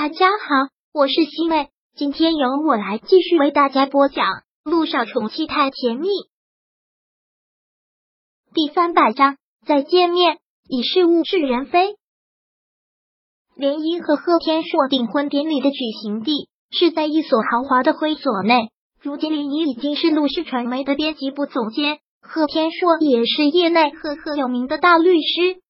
大家好，我是西妹，今天由我来继续为大家播讲《陆少宠妻太甜蜜》第三百章。再见面已是物是人非。涟漪和贺天硕订婚典礼的举行地是在一所豪华的会所内。如今涟漪已经是陆氏传媒的编辑部总监，贺天硕也是业内赫赫有名的大律师。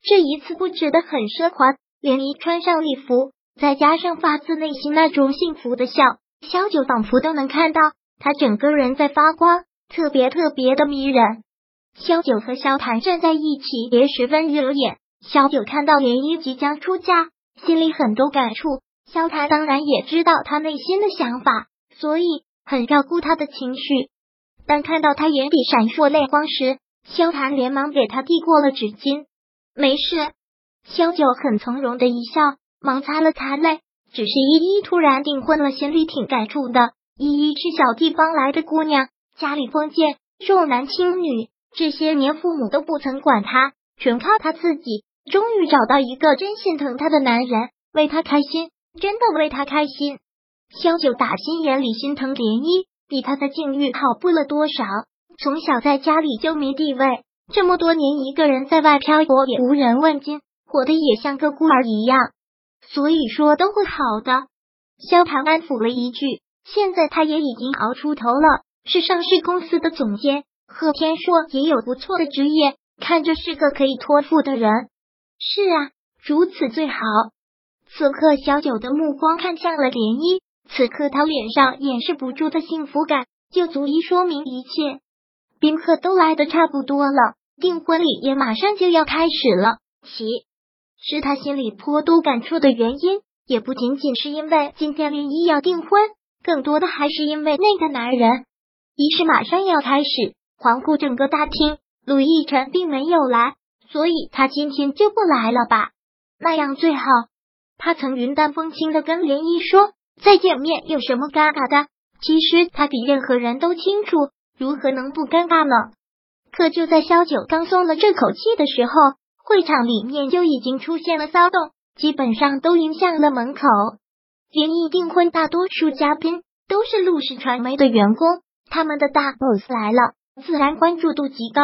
这一次布置的很奢华，涟漪穿上礼服。再加上发自内心那种幸福的笑，萧九仿佛都能看到他整个人在发光，特别特别的迷人。萧九和萧谭站在一起也十分惹眼。萧九看到涟漪即将出嫁，心里很多感触。萧谭当然也知道他内心的想法，所以很照顾他的情绪。但看到他眼底闪烁泪光时，萧谭连忙给他递过了纸巾。没事，萧九很从容的一笑。忙擦了擦泪，只是依依突然订婚了，心里挺感触的。依依是小地方来的姑娘，家里封建，重男轻女，这些年父母都不曾管她，全靠她自己。终于找到一个真心疼她的男人，为她开心，真的为她开心。萧九打心眼里心疼莲依，比她的境遇好不了多少。从小在家里就没地位，这么多年一个人在外漂泊，也无人问津，活得也像个孤儿一样。所以说都会好的。萧谭安抚了一句，现在他也已经熬出头了，是上市公司的总监。贺天硕也有不错的职业，看着是个可以托付的人。是啊，如此最好。此刻，小九的目光看向了涟漪，此刻他脸上掩饰不住的幸福感，就足以说明一切。宾客都来的差不多了，订婚礼也马上就要开始了。起。是他心里颇多感触的原因，也不仅仅是因为今天林一要订婚，更多的还是因为那个男人。仪式马上要开始，环顾整个大厅，陆亦辰并没有来，所以他今天就不来了吧？那样最好。他曾云淡风轻的跟林一说：“再见面有什么尴尬的？”其实他比任何人都清楚，如何能不尴尬呢？可就在萧九刚松了这口气的时候。会场里面就已经出现了骚动，基本上都迎向了门口。联谊订婚，大多数嘉宾都是陆氏传媒的员工，他们的大 boss 来了，自然关注度极高。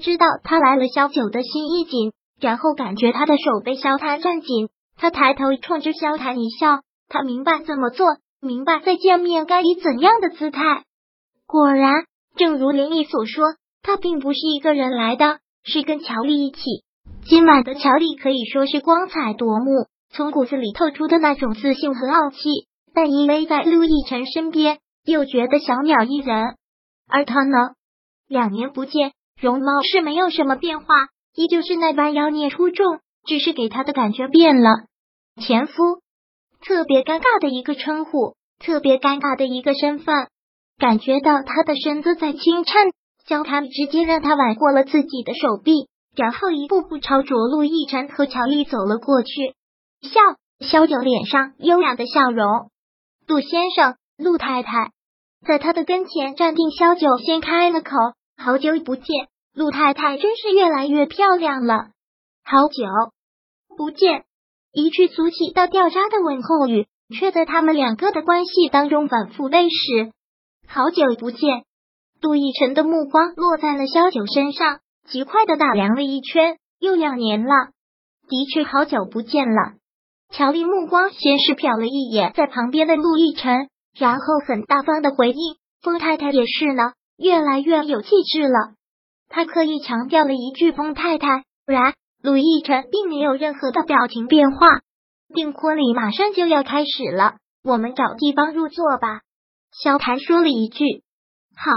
知道他来了，萧九的心一紧，然后感觉他的手被萧谭攥紧，他抬头冲着萧谈一笑，他明白怎么做，明白再见面该以怎样的姿态。果然，正如林毅所说，他并不是一个人来的，是跟乔丽一起。今晚的乔丽可以说是光彩夺目，从骨子里透出的那种自信和傲气，但依偎在陆亦辰身边，又觉得小鸟依人。而他呢，两年不见，容貌是没有什么变化，依旧是那般妖孽出众，只是给他的感觉变了。前夫，特别尴尬的一个称呼，特别尴尬的一个身份，感觉到他的身子在轻颤，萧谈直接让他挽过了自己的手臂。然后一步步朝着陆亦辰和乔丽走了过去，笑，萧九脸上优雅的笑容。陆先生，陆太太，在他的跟前站定。萧九先开了口：“好久不见，陆太太真是越来越漂亮了。”好久不见，一句俗气到掉渣的问候语，却在他们两个的关系当中反复被使。好久不见，陆亦辰的目光落在了萧九身上。极快的打量了一圈，又两年了，的确好久不见了。乔丽目光先是瞟了一眼在旁边的陆亦辰，然后很大方的回应：“风太太也是呢，越来越有气质了。”他刻意强调了一句“风太太”，然陆亦辰并没有任何的表情变化。订婚礼马上就要开始了，我们找地方入座吧。萧谭说了一句：“好。”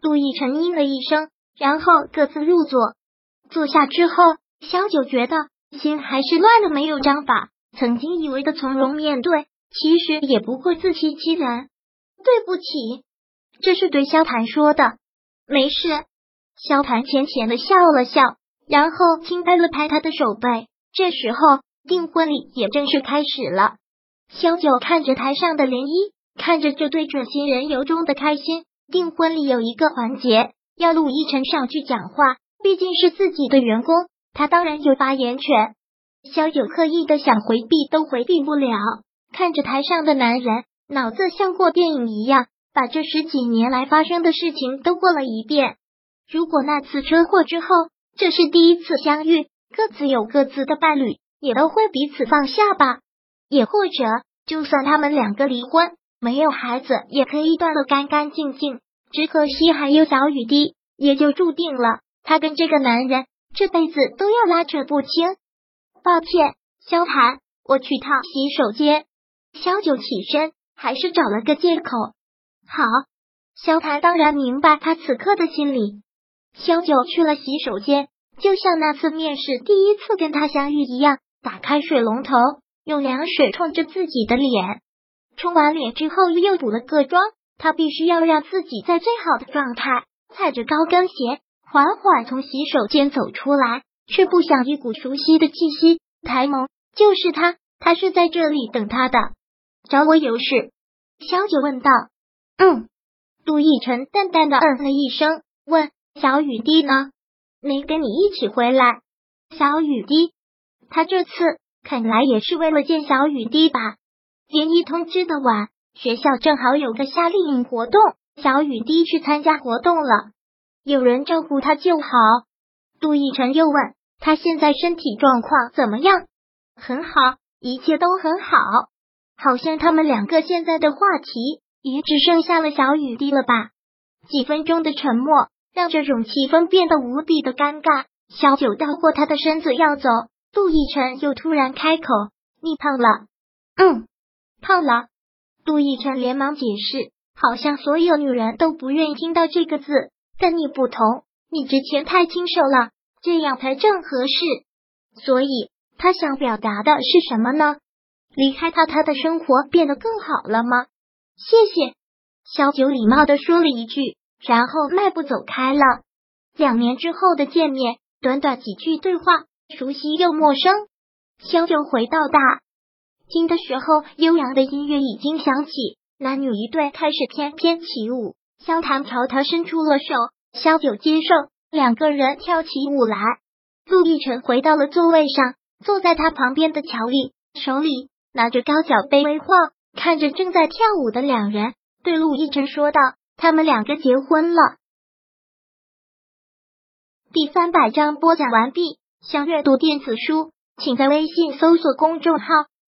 陆亦辰应了一声。然后各自入座，坐下之后，萧九觉得心还是乱了，没有章法。曾经以为的从容面对，其实也不会自欺欺人。对不起，这是对萧谭说的。没事，萧谭浅浅的笑了笑，然后轻拍了拍他的手背。这时候，订婚礼也正式开始了。萧九看着台上的涟漪，看着这对准新人由衷的开心。订婚礼有一个环节。要陆一晨上去讲话，毕竟是自己的员工，他当然有发言权。萧九刻意的想回避，都回避不了。看着台上的男人，脑子像过电影一样，把这十几年来发生的事情都过了一遍。如果那次车祸之后，这是第一次相遇，各自有各自的伴侣，也都会彼此放下吧。也或者，就算他们两个离婚，没有孩子，也可以断得干干净净。只可惜还有小雨滴，也就注定了他跟这个男人这辈子都要拉扯不清。抱歉，萧谈，我去趟洗手间。萧九起身，还是找了个借口。好，萧谈当然明白他此刻的心理。萧九去了洗手间，就像那次面试第一次跟他相遇一样，打开水龙头，用凉水冲着自己的脸。冲完脸之后，又补了个妆。他必须要让自己在最好的状态，踩着高跟鞋，缓缓从洗手间走出来，却不想一股熟悉的气息。抬眸就是他，他是在这里等他的。找我有事？小九问道。嗯。杜奕晨淡淡的嗯了一声，问小雨滴呢？没跟你一起回来。小雨滴，他这次看来也是为了见小雨滴吧？联谊通知的晚。学校正好有个夏令营活动，小雨滴去参加活动了，有人照顾他就好。杜奕晨又问他现在身体状况怎么样？很好，一切都很好。好像他们两个现在的话题也只剩下了小雨滴了吧？几分钟的沉默让这种气氛变得无比的尴尬。小九绕过他的身子要走，杜奕晨又突然开口：“你胖了。”“嗯，胖了。”杜奕晨连忙解释，好像所有女人都不愿意听到这个字，但你不同，你之前太清瘦了，这样才正合适。所以他想表达的是什么呢？离开他，他的生活变得更好了吗？谢谢，小九礼貌的说了一句，然后迈步走开了。两年之后的见面，短短几句对话，熟悉又陌生。小九回到大。听的时候，悠扬的音乐已经响起，男女一对开始翩翩起舞。萧谈朝他伸出了手，萧九接受，两个人跳起舞来。陆亦辰回到了座位上，坐在他旁边的乔丽手里拿着高脚杯微晃，看着正在跳舞的两人，对陆亦辰说道：“他们两个结婚了。”第三百章播讲完毕。想阅读电子书，请在微信搜索公众号。